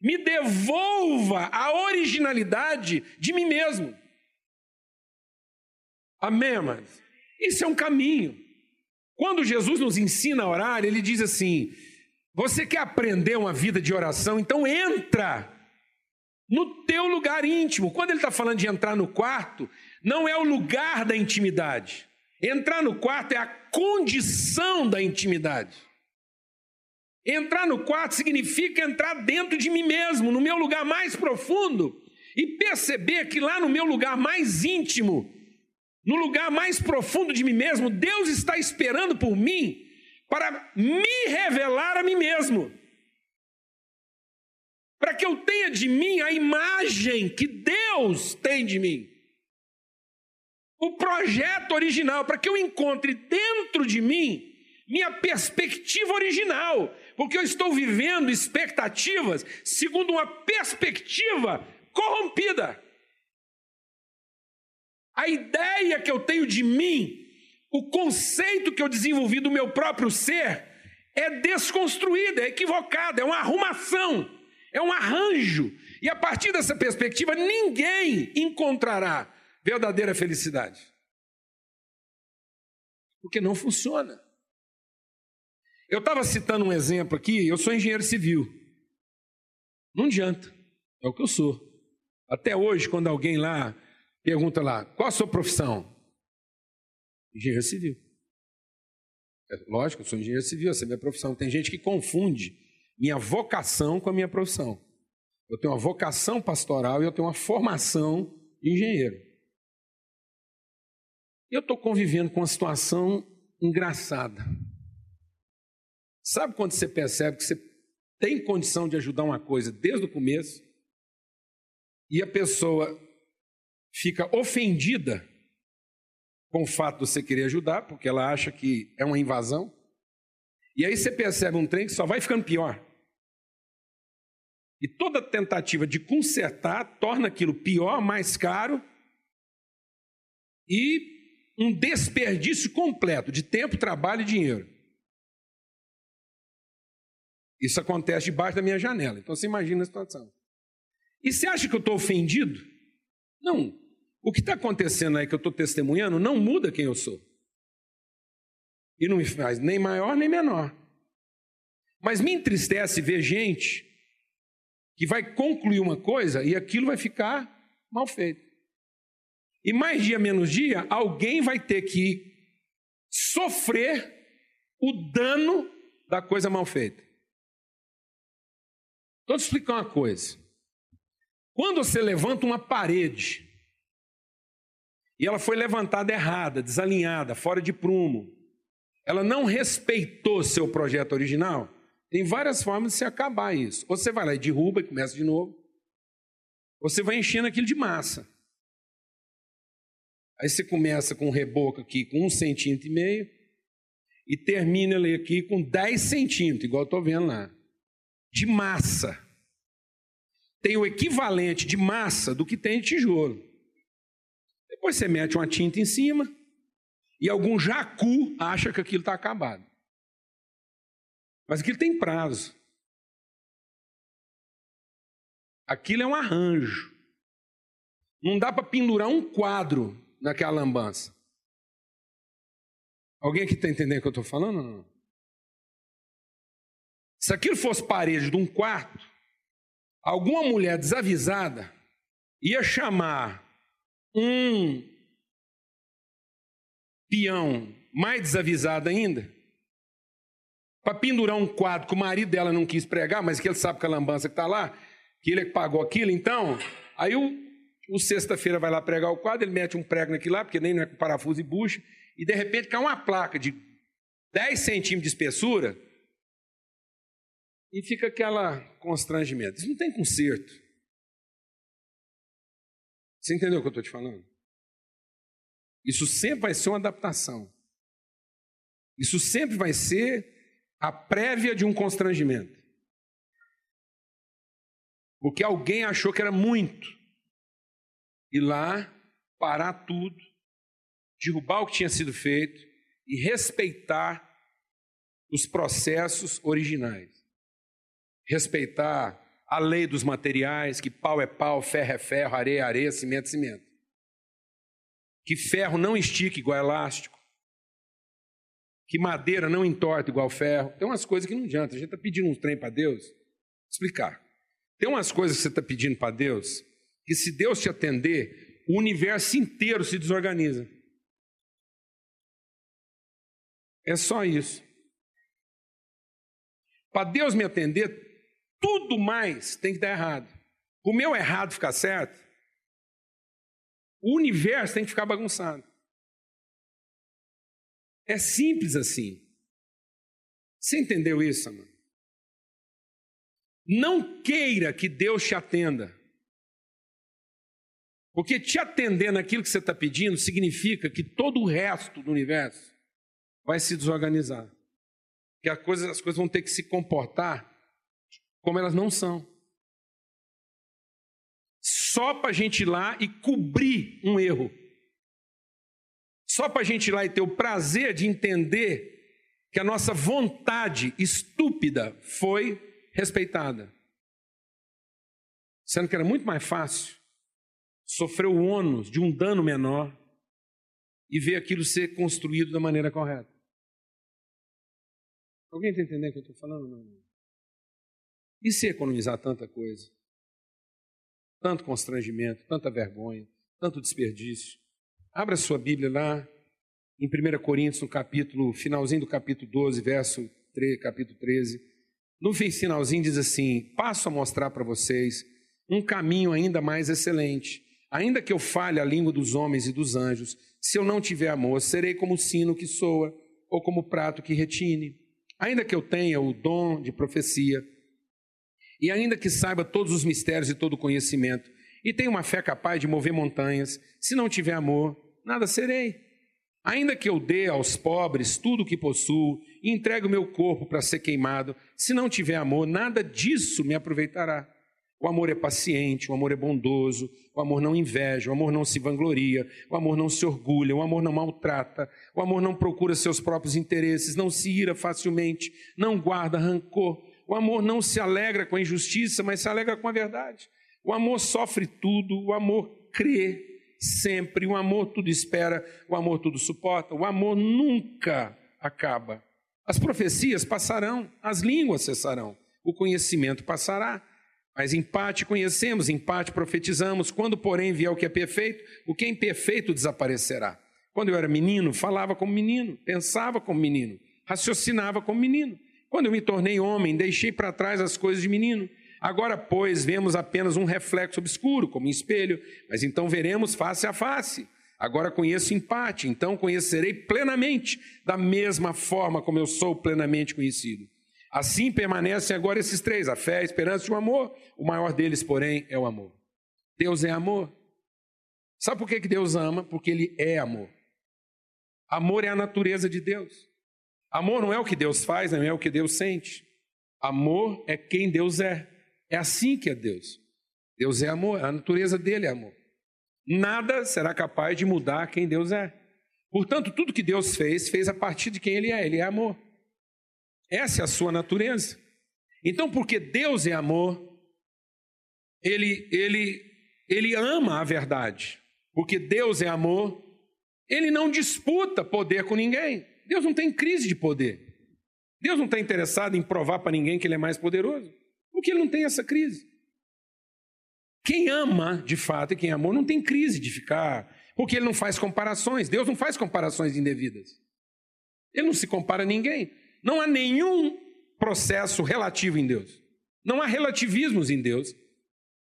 me devolva a originalidade de mim mesmo. Amém, mas Isso é um caminho. Quando Jesus nos ensina a orar, ele diz assim: você quer aprender uma vida de oração? Então entra no teu lugar íntimo. Quando ele está falando de entrar no quarto, não é o lugar da intimidade. Entrar no quarto é a condição da intimidade. Entrar no quarto significa entrar dentro de mim mesmo, no meu lugar mais profundo, e perceber que lá no meu lugar mais íntimo, no lugar mais profundo de mim mesmo, Deus está esperando por mim para me revelar a mim mesmo. Para que eu tenha de mim a imagem que Deus tem de mim. O projeto original, para que eu encontre dentro de mim minha perspectiva original, porque eu estou vivendo expectativas segundo uma perspectiva corrompida. A ideia que eu tenho de mim o conceito que eu desenvolvi do meu próprio ser é desconstruído, é equivocado, é uma arrumação, é um arranjo. E a partir dessa perspectiva, ninguém encontrará verdadeira felicidade. Porque não funciona. Eu estava citando um exemplo aqui, eu sou engenheiro civil. Não adianta, é o que eu sou. Até hoje, quando alguém lá pergunta lá, qual a sua profissão? Engenheiro civil. É, lógico, eu sou engenheiro civil, essa é a minha profissão. Tem gente que confunde minha vocação com a minha profissão. Eu tenho uma vocação pastoral e eu tenho uma formação de engenheiro. Eu estou convivendo com uma situação engraçada. Sabe quando você percebe que você tem condição de ajudar uma coisa desde o começo e a pessoa fica ofendida com o fato de você querer ajudar, porque ela acha que é uma invasão. E aí você percebe um trem que só vai ficando pior. E toda tentativa de consertar torna aquilo pior, mais caro e um desperdício completo de tempo, trabalho e dinheiro. Isso acontece debaixo da minha janela. Então você imagina a situação. E você acha que eu estou ofendido? Não, o que está acontecendo aí que eu estou testemunhando não muda quem eu sou. E não me faz nem maior nem menor. Mas me entristece ver gente que vai concluir uma coisa e aquilo vai ficar mal feito. E mais dia menos dia, alguém vai ter que sofrer o dano da coisa mal feita. Então, te explicar uma coisa. Quando você levanta uma parede e ela foi levantada errada, desalinhada, fora de prumo. Ela não respeitou seu projeto original. Tem várias formas de se acabar isso. Ou você vai lá e derruba e começa de novo. Ou você vai enchendo aquilo de massa. Aí você começa com um reboco aqui com um centímetro e meio, e termina ele aqui com 10 centímetros, igual eu estou vendo lá, de massa. Tem o equivalente de massa do que tem de tijolo. Você mete uma tinta em cima e algum jacu acha que aquilo está acabado. Mas aquilo tem prazo. Aquilo é um arranjo. Não dá para pendurar um quadro naquela lambança. Alguém aqui está entendendo o que eu estou falando? Não? Se aquilo fosse parede de um quarto, alguma mulher desavisada ia chamar um peão mais desavisado ainda para pendurar um quadro que o marido dela não quis pregar, mas que ele sabe que a lambança que está lá, que ele é que pagou aquilo, então, aí o, o sexta-feira vai lá pregar o quadro, ele mete um prego naquilo lá, porque nem não é com parafuso e bucha, e de repente cai uma placa de 10 centímetros de espessura e fica aquela constrangimento. Isso não tem conserto. Você entendeu o que eu estou te falando? Isso sempre vai ser uma adaptação. Isso sempre vai ser a prévia de um constrangimento. Porque alguém achou que era muito. Ir lá, parar tudo, derrubar o que tinha sido feito e respeitar os processos originais. Respeitar a lei dos materiais, que pau é pau, ferro é ferro, areia é areia, cimento é cimento. Que ferro não estica igual elástico. Que madeira não entorta igual ferro. Tem umas coisas que não adianta. A gente está pedindo um trem para Deus. Vou explicar. Tem umas coisas que você está pedindo para Deus, que se Deus te atender, o universo inteiro se desorganiza. É só isso. Para Deus me atender, tudo mais tem que dar errado. O meu errado ficar certo, o universo tem que ficar bagunçado. É simples assim. Você entendeu isso, mano? Não queira que Deus te atenda. Porque te atender naquilo que você está pedindo significa que todo o resto do universo vai se desorganizar. Que as coisas, as coisas vão ter que se comportar como elas não são. Só para a gente ir lá e cobrir um erro. Só para a gente ir lá e ter o prazer de entender que a nossa vontade estúpida foi respeitada. Sendo que era muito mais fácil sofrer o ônus de um dano menor e ver aquilo ser construído da maneira correta. Alguém está entendendo o que eu estou falando? Não. E se economizar tanta coisa? Tanto constrangimento, tanta vergonha, tanto desperdício. Abra sua Bíblia lá em 1 Coríntios, no capítulo, finalzinho do capítulo 12, verso 3, capítulo 13. No finalzinho diz assim: Passo a mostrar para vocês um caminho ainda mais excelente. Ainda que eu fale a língua dos homens e dos anjos, se eu não tiver amor, serei como o sino que soa ou como o prato que retine. Ainda que eu tenha o dom de profecia, e ainda que saiba todos os mistérios e todo o conhecimento, e tenha uma fé capaz de mover montanhas, se não tiver amor, nada serei. Ainda que eu dê aos pobres tudo o que possuo e entregue o meu corpo para ser queimado, se não tiver amor, nada disso me aproveitará. O amor é paciente, o amor é bondoso, o amor não inveja, o amor não se vangloria, o amor não se orgulha, o amor não maltrata, o amor não procura seus próprios interesses, não se ira facilmente, não guarda rancor. O amor não se alegra com a injustiça, mas se alegra com a verdade. O amor sofre tudo, o amor crê sempre, o amor tudo espera, o amor tudo suporta, o amor nunca acaba. As profecias passarão, as línguas cessarão, o conhecimento passará. Mas em parte conhecemos, em parte profetizamos. Quando, porém, vier o que é perfeito, o que é imperfeito desaparecerá. Quando eu era menino, falava como menino, pensava como menino, raciocinava como menino. Quando eu me tornei homem, deixei para trás as coisas de menino. Agora, pois, vemos apenas um reflexo obscuro, como um espelho, mas então veremos face a face. Agora conheço em parte, então conhecerei plenamente, da mesma forma como eu sou plenamente conhecido. Assim permanecem agora esses três: a fé, a esperança e o amor. O maior deles, porém, é o amor. Deus é amor. Sabe por que Deus ama? Porque Ele é amor. Amor é a natureza de Deus. Amor não é o que Deus faz, não é o que Deus sente. Amor é quem Deus é. É assim que é Deus. Deus é amor, a natureza dele é amor. Nada será capaz de mudar quem Deus é. Portanto, tudo que Deus fez, fez a partir de quem Ele é. Ele é amor. Essa é a sua natureza. Então, porque Deus é amor, Ele, ele, ele ama a verdade. Porque Deus é amor, Ele não disputa poder com ninguém. Deus não tem crise de poder. Deus não está interessado em provar para ninguém que Ele é mais poderoso. Porque Ele não tem essa crise. Quem ama, de fato, e quem amou, não tem crise de ficar. Porque Ele não faz comparações. Deus não faz comparações indevidas. Ele não se compara a ninguém. Não há nenhum processo relativo em Deus. Não há relativismos em Deus.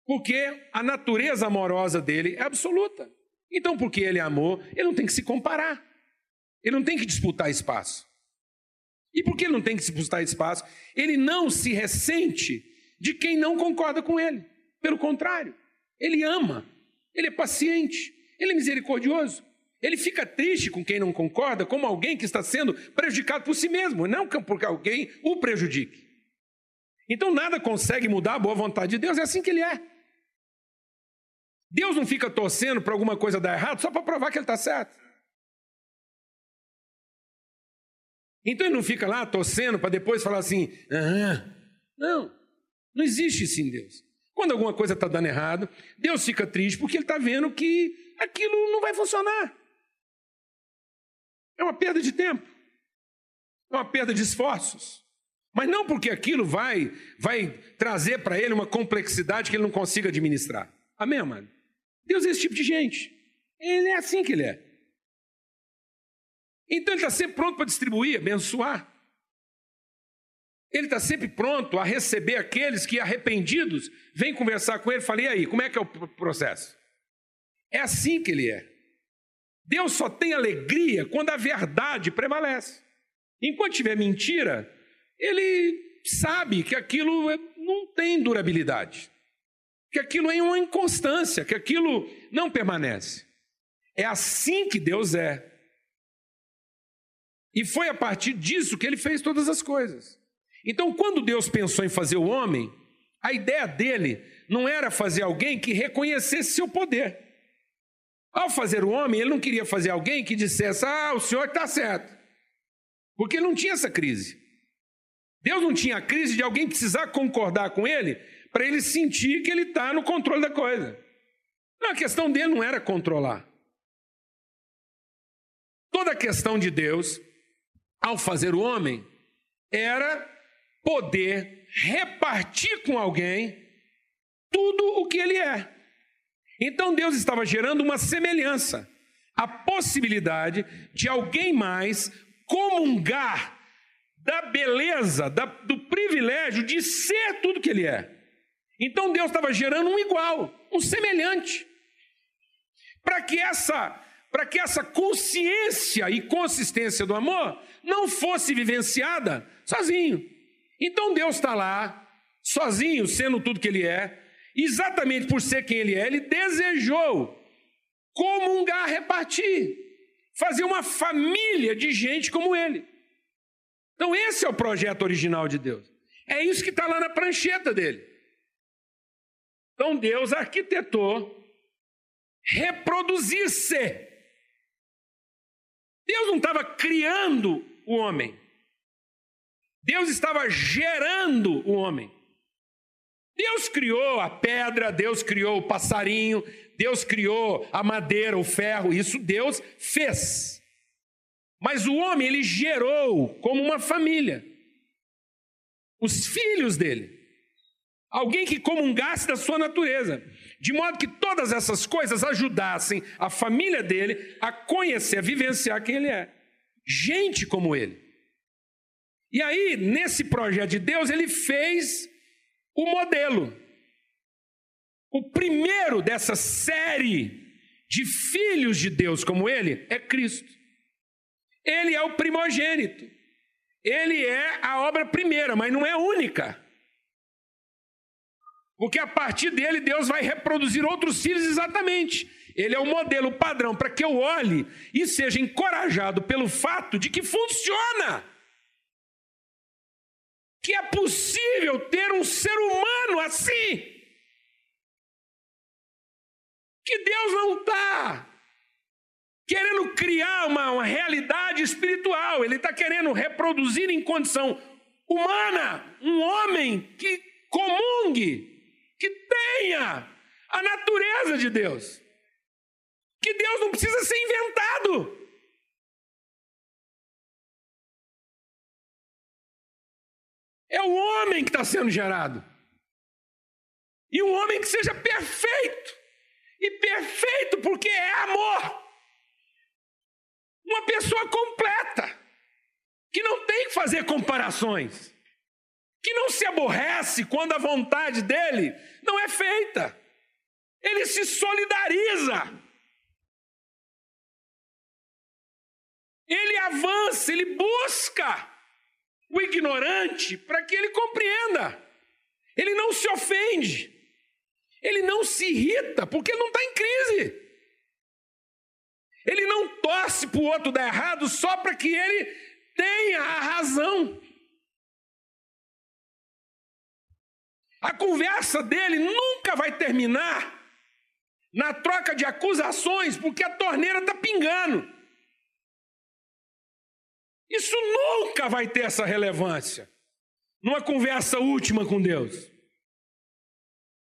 Porque a natureza amorosa dele é absoluta. Então, porque ele amor, ele não tem que se comparar. Ele não tem que disputar espaço. E por que ele não tem que disputar espaço? Ele não se ressente de quem não concorda com ele. Pelo contrário, ele ama, ele é paciente, ele é misericordioso. Ele fica triste com quem não concorda, como alguém que está sendo prejudicado por si mesmo, não porque alguém o prejudique. Então nada consegue mudar a boa vontade de Deus, é assim que ele é. Deus não fica torcendo para alguma coisa dar errado só para provar que ele está certo. Então ele não fica lá torcendo para depois falar assim, ah, não, não existe isso em Deus. Quando alguma coisa está dando errado, Deus fica triste porque ele está vendo que aquilo não vai funcionar. É uma perda de tempo, é uma perda de esforços. Mas não porque aquilo vai, vai trazer para ele uma complexidade que ele não consiga administrar. Amém, amado? Deus é esse tipo de gente. Ele é assim que ele é. Então ele está sempre pronto para distribuir, abençoar. Ele está sempre pronto a receber aqueles que, arrependidos, vêm conversar com ele e falam: e aí, como é que é o processo? É assim que ele é. Deus só tem alegria quando a verdade prevalece. Enquanto tiver mentira, ele sabe que aquilo é, não tem durabilidade, que aquilo é uma inconstância, que aquilo não permanece. É assim que Deus é. E foi a partir disso que ele fez todas as coisas. Então, quando Deus pensou em fazer o homem, a ideia dele não era fazer alguém que reconhecesse seu poder. Ao fazer o homem, ele não queria fazer alguém que dissesse: Ah, o senhor está certo. Porque ele não tinha essa crise. Deus não tinha a crise de alguém precisar concordar com ele para ele sentir que ele está no controle da coisa. Não, a questão dele não era controlar. Toda a questão de Deus ao fazer o homem era poder repartir com alguém tudo o que ele é. Então Deus estava gerando uma semelhança, a possibilidade de alguém mais comungar da beleza, da, do privilégio de ser tudo que ele é. Então Deus estava gerando um igual, um semelhante, para que essa para que essa consciência e consistência do amor não fosse vivenciada sozinho. Então Deus está lá, sozinho, sendo tudo que Ele é, exatamente por ser quem Ele é, Ele desejou comungar, repartir, fazer uma família de gente como Ele. Então, esse é o projeto original de Deus. É isso que está lá na prancheta dele. Então, Deus arquitetou reproduzir-se Deus não estava criando o homem. Deus estava gerando o homem. Deus criou a pedra, Deus criou o passarinho, Deus criou a madeira, o ferro, isso Deus fez. Mas o homem ele gerou como uma família. Os filhos dele. Alguém que comungasse da sua natureza de modo que todas essas coisas ajudassem a família dele a conhecer, a vivenciar quem ele é. Gente como ele. E aí, nesse projeto de Deus, ele fez o modelo. O primeiro dessa série de filhos de Deus como ele é Cristo. Ele é o primogênito. Ele é a obra primeira, mas não é única. Porque a partir dele Deus vai reproduzir outros filhos exatamente. Ele é o modelo padrão para que eu olhe e seja encorajado pelo fato de que funciona. que é possível ter um ser humano assim. Que Deus não está querendo criar uma, uma realidade espiritual, Ele está querendo reproduzir em condição humana um homem que comungue, que tenha a natureza de Deus. Que Deus não precisa ser inventado. É o homem que está sendo gerado. E um homem que seja perfeito. E perfeito porque é amor. Uma pessoa completa. Que não tem que fazer comparações. Que não se aborrece quando a vontade dele não é feita. Ele se solidariza. Ele avança, ele busca o ignorante para que ele compreenda. Ele não se ofende, ele não se irrita, porque ele não está em crise. Ele não torce para o outro dar errado só para que ele tenha a razão. A conversa dele nunca vai terminar na troca de acusações, porque a torneira está pingando. Isso nunca vai ter essa relevância numa conversa última com Deus.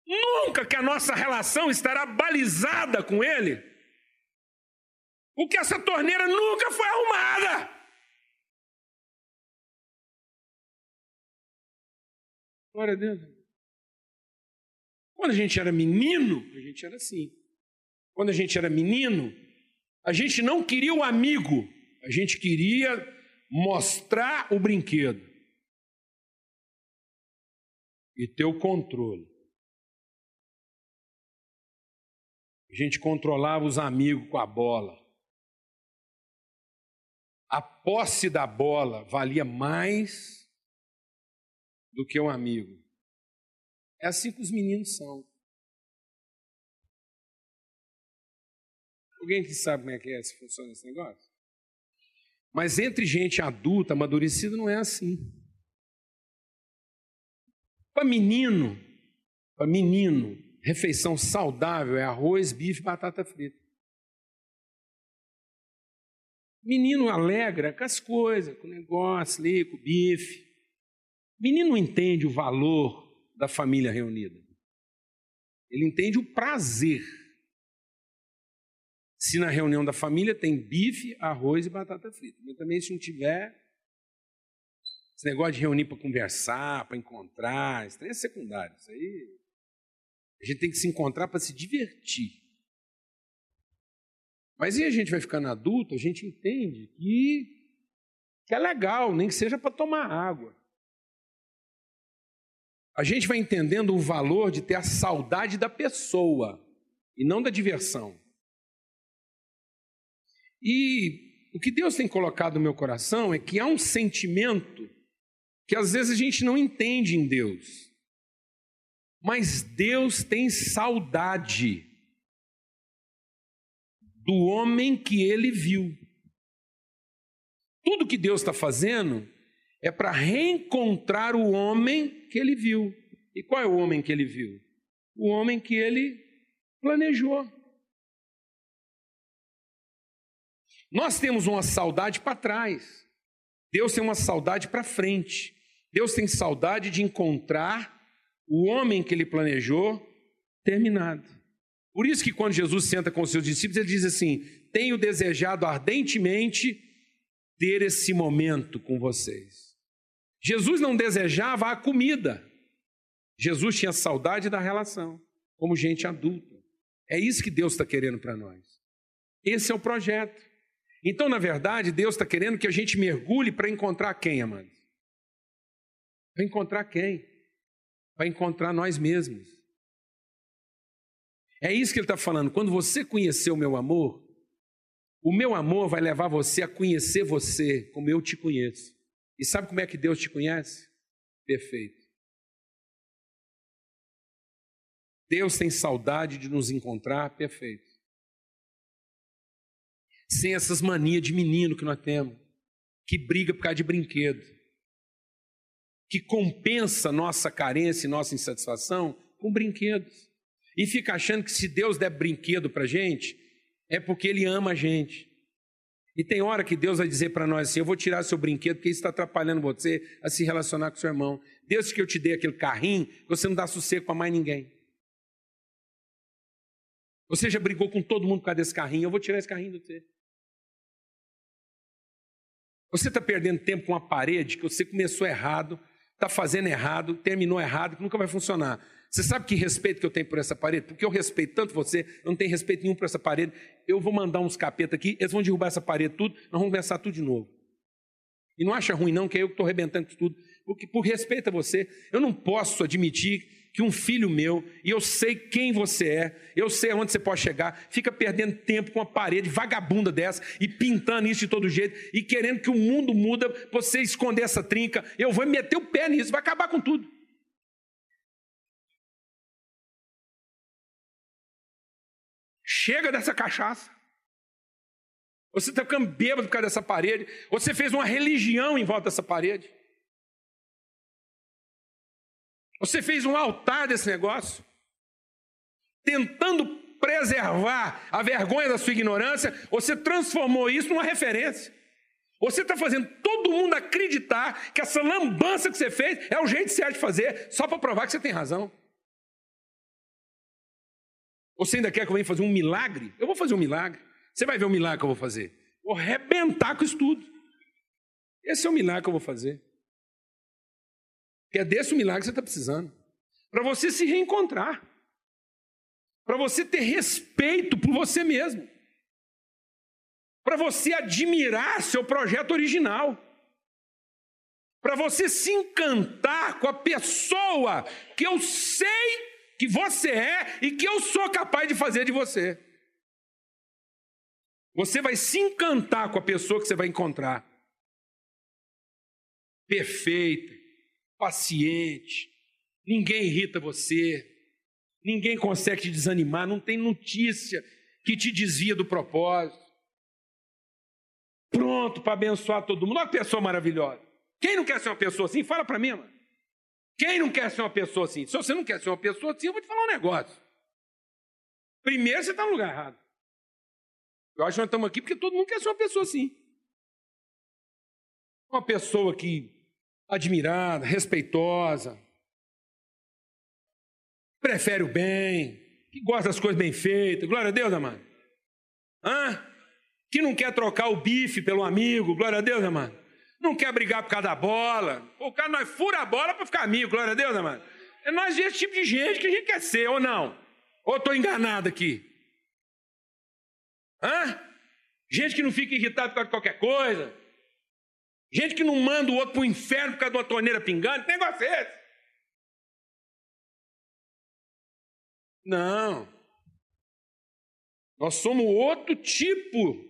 Nunca que a nossa relação estará balizada com Ele, porque essa torneira nunca foi arrumada. Glória a Deus. Quando a gente era menino, a gente era assim. Quando a gente era menino, a gente não queria o amigo, a gente queria mostrar o brinquedo e ter o controle. A gente controlava os amigos com a bola. A posse da bola valia mais do que um amigo. É assim que os meninos são. Alguém que sabe como é que é, se funciona esse negócio? Mas entre gente adulta, amadurecida, não é assim. Para menino, para menino, refeição saudável é arroz, bife, batata frita. Menino alegra com as coisas, com o negócio ali, com o bife. Menino entende o valor da família reunida. Ele entende o prazer se na reunião da família tem bife, arroz e batata frita. Mas também se não tiver, esse negócio de reunir para conversar, para encontrar, isso é secundário. Isso aí. A gente tem que se encontrar para se divertir. Mas e a gente vai ficando adulto, a gente entende que, que é legal, nem que seja para tomar água. A gente vai entendendo o valor de ter a saudade da pessoa e não da diversão. E o que Deus tem colocado no meu coração é que há um sentimento que às vezes a gente não entende em Deus. Mas Deus tem saudade do homem que ele viu. Tudo que Deus está fazendo é para reencontrar o homem que ele viu. E qual é o homem que ele viu? O homem que ele planejou. Nós temos uma saudade para trás. Deus tem uma saudade para frente. Deus tem saudade de encontrar o homem que ele planejou terminado. Por isso que quando Jesus senta com os seus discípulos, ele diz assim: "Tenho desejado ardentemente ter esse momento com vocês". Jesus não desejava a comida. Jesus tinha saudade da relação, como gente adulta. É isso que Deus está querendo para nós. Esse é o projeto. Então, na verdade, Deus está querendo que a gente mergulhe para encontrar quem, amados? Para encontrar quem? Para encontrar nós mesmos. É isso que ele está falando. Quando você conhecer o meu amor, o meu amor vai levar você a conhecer você como eu te conheço. E sabe como é que Deus te conhece? Perfeito. Deus tem saudade de nos encontrar perfeito sem essas manias de menino que nós temos, que briga por causa de brinquedo, que compensa nossa carência e nossa insatisfação com brinquedos. E fica achando que se Deus der brinquedo para gente, é porque Ele ama a gente. E tem hora que Deus vai dizer para nós assim: Eu vou tirar seu brinquedo porque isso está atrapalhando você a se relacionar com seu irmão. Deus que eu te dei aquele carrinho, você não dá sossego para mais ninguém. Você já brigou com todo mundo por causa desse carrinho, eu vou tirar esse carrinho de você. Você está perdendo tempo com uma parede que você começou errado, está fazendo errado, terminou errado, que nunca vai funcionar. Você sabe que respeito que eu tenho por essa parede? Porque eu respeito tanto você, eu não tenho respeito nenhum por essa parede. Eu vou mandar uns capetas aqui, eles vão derrubar essa parede tudo, nós vamos começar tudo de novo. E não acha ruim, não, que é eu que estou arrebentando tudo. Porque por respeito a você, eu não posso admitir que um filho meu, e eu sei quem você é, eu sei aonde você pode chegar, fica perdendo tempo com uma parede vagabunda dessa e pintando isso de todo jeito e querendo que o mundo muda, você esconder essa trinca, eu vou meter o pé nisso, vai acabar com tudo. Chega dessa cachaça. Você está ficando bêbado por causa dessa parede. Você fez uma religião em volta dessa parede. Você fez um altar desse negócio, tentando preservar a vergonha da sua ignorância, você transformou isso numa referência. Você está fazendo todo mundo acreditar que essa lambança que você fez é o jeito certo de fazer, só para provar que você tem razão. Você ainda quer que eu venha fazer um milagre? Eu vou fazer um milagre. Você vai ver o milagre que eu vou fazer. Vou arrebentar com isso tudo. Esse é o milagre que eu vou fazer. Que é desse milagre que você está precisando. Para você se reencontrar. Para você ter respeito por você mesmo. Para você admirar seu projeto original. Para você se encantar com a pessoa que eu sei que você é e que eu sou capaz de fazer de você. Você vai se encantar com a pessoa que você vai encontrar. Perfeita, paciente, ninguém irrita você, ninguém consegue te desanimar, não tem notícia que te desvia do propósito. Pronto para abençoar todo mundo. Olha que pessoa maravilhosa. Quem não quer ser uma pessoa assim? Fala para mim, mano. Quem não quer ser uma pessoa assim? Se você não quer ser uma pessoa assim, eu vou te falar um negócio. Primeiro, você está no lugar errado. Eu acho que nós estamos aqui porque todo mundo quer ser uma pessoa assim. Uma pessoa que admirada, respeitosa, prefere o bem, que gosta das coisas bem feitas. Glória a Deus, amado. Hã? Que não quer trocar o bife pelo amigo. Glória a Deus, amado. Não quer brigar por causa da bola. O cara nós fura a bola para ficar amigo. Glória a Deus, amado. É nós esse tipo de gente que a gente quer ser, ou não? Ou estou enganado aqui? Hã? Gente que não fica irritado por causa de qualquer coisa. Gente que não manda o outro para o inferno por causa de uma torneira pingando. Que negócio é esse? Não. Nós somos outro tipo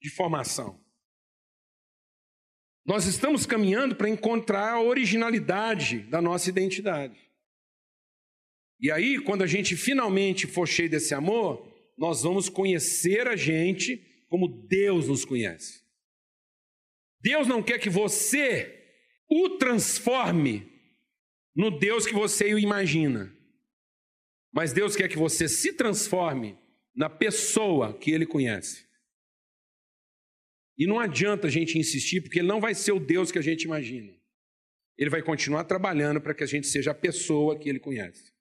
de formação. Nós estamos caminhando para encontrar a originalidade da nossa identidade. E aí, quando a gente finalmente for cheio desse amor, nós vamos conhecer a gente como Deus nos conhece. Deus não quer que você o transforme no Deus que você o imagina. Mas Deus quer que você se transforme na pessoa que ele conhece. E não adianta a gente insistir, porque ele não vai ser o Deus que a gente imagina. Ele vai continuar trabalhando para que a gente seja a pessoa que ele conhece.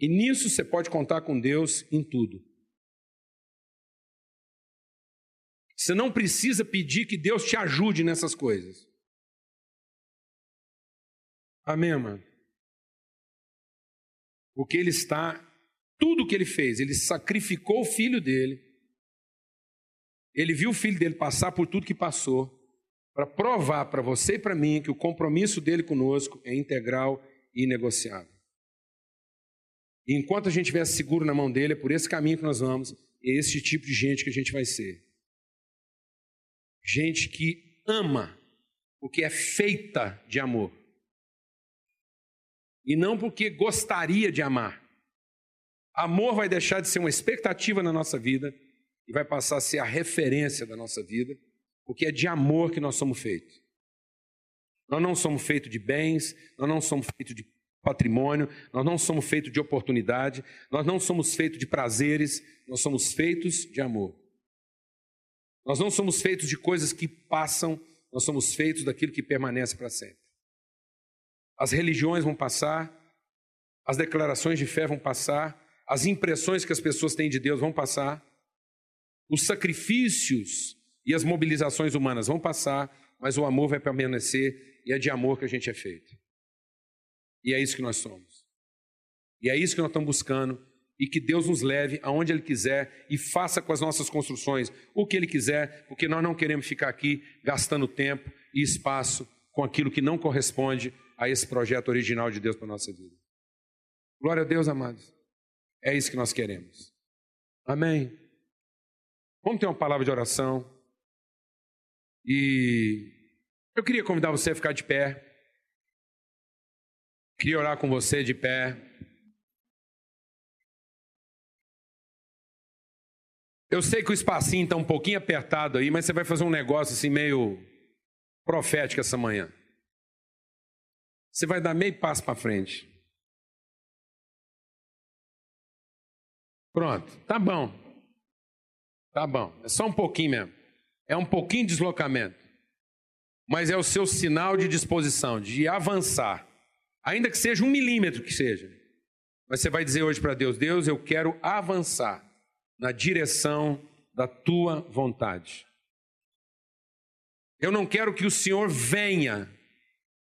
E nisso você pode contar com Deus em tudo. Você não precisa pedir que Deus te ajude nessas coisas. Amém, mano? Porque Ele está, tudo que Ele fez, Ele sacrificou o filho dele, Ele viu o filho dele passar por tudo que passou, para provar para você e para mim que o compromisso dele conosco é integral e inegociável. E enquanto a gente estiver seguro na mão dele, é por esse caminho que nós vamos, é esse tipo de gente que a gente vai ser. Gente que ama porque é feita de amor. E não porque gostaria de amar. Amor vai deixar de ser uma expectativa na nossa vida e vai passar a ser a referência da nossa vida, porque é de amor que nós somos feitos. Nós não somos feitos de bens, nós não somos feitos de patrimônio, nós não somos feitos de oportunidade, nós não somos feitos de prazeres, nós somos feitos de amor. Nós não somos feitos de coisas que passam, nós somos feitos daquilo que permanece para sempre. As religiões vão passar, as declarações de fé vão passar, as impressões que as pessoas têm de Deus vão passar, os sacrifícios e as mobilizações humanas vão passar, mas o amor vai permanecer e é de amor que a gente é feito. E é isso que nós somos. E é isso que nós estamos buscando. E que Deus nos leve aonde Ele quiser e faça com as nossas construções o que Ele quiser, porque nós não queremos ficar aqui gastando tempo e espaço com aquilo que não corresponde a esse projeto original de Deus para a nossa vida. Glória a Deus, amados. É isso que nós queremos. Amém. Vamos ter uma palavra de oração. E eu queria convidar você a ficar de pé. Queria orar com você de pé. Eu sei que o espacinho está um pouquinho apertado aí, mas você vai fazer um negócio assim meio profético essa manhã. Você vai dar meio passo para frente. Pronto, tá bom. Tá bom. É só um pouquinho mesmo. É um pouquinho de deslocamento. Mas é o seu sinal de disposição, de avançar. Ainda que seja um milímetro que seja. Mas você vai dizer hoje para Deus: Deus, eu quero avançar na direção da tua vontade. Eu não quero que o Senhor venha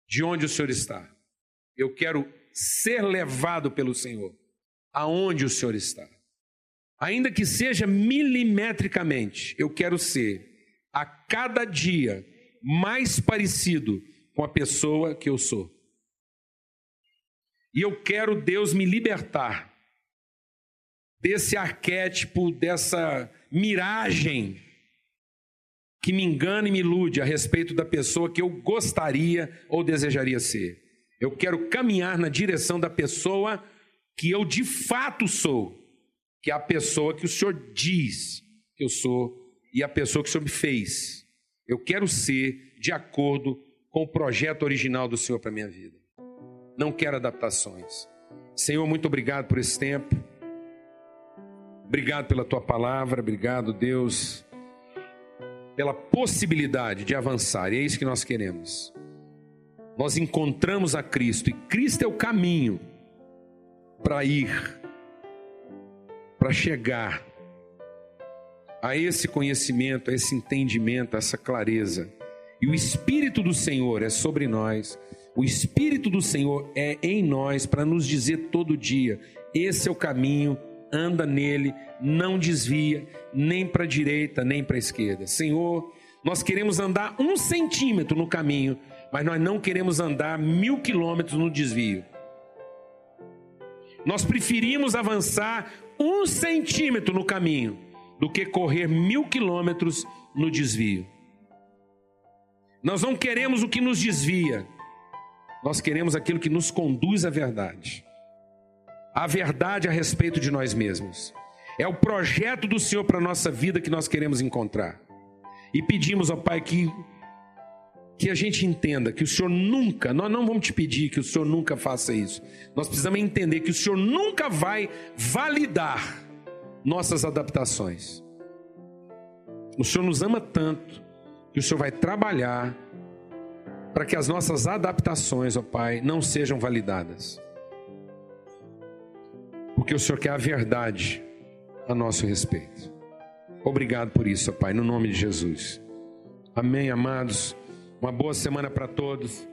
de onde o Senhor está. Eu quero ser levado pelo Senhor aonde o Senhor está. Ainda que seja milimetricamente, eu quero ser a cada dia mais parecido com a pessoa que eu sou. E eu quero Deus me libertar desse arquétipo, dessa miragem que me engana e me ilude a respeito da pessoa que eu gostaria ou desejaria ser. Eu quero caminhar na direção da pessoa que eu de fato sou, que é a pessoa que o Senhor diz que eu sou e a pessoa que o Senhor me fez. Eu quero ser de acordo com o projeto original do Senhor para minha vida não quero adaptações. Senhor, muito obrigado por esse tempo. Obrigado pela tua palavra, obrigado, Deus, pela possibilidade de avançar, e é isso que nós queremos. Nós encontramos a Cristo, e Cristo é o caminho para ir, para chegar a esse conhecimento, a esse entendimento, a essa clareza. E o Espírito do Senhor é sobre nós o Espírito do Senhor é em nós para nos dizer todo dia: esse é o caminho, anda nele, não desvia, nem para a direita, nem para a esquerda. Senhor, nós queremos andar um centímetro no caminho, mas nós não queremos andar mil quilômetros no desvio. Nós preferimos avançar um centímetro no caminho do que correr mil quilômetros no desvio. Nós não queremos o que nos desvia, nós queremos aquilo que nos conduz à verdade. A verdade a respeito de nós mesmos. É o projeto do Senhor para a nossa vida que nós queremos encontrar. E pedimos ao Pai que, que a gente entenda que o Senhor nunca, nós não vamos te pedir que o Senhor nunca faça isso. Nós precisamos entender que o Senhor nunca vai validar nossas adaptações. O Senhor nos ama tanto que o Senhor vai trabalhar para que as nossas adaptações, ó Pai, não sejam validadas. Porque o Senhor quer a verdade a nosso respeito. Obrigado por isso, ó Pai, no nome de Jesus. Amém, amados. Uma boa semana para todos.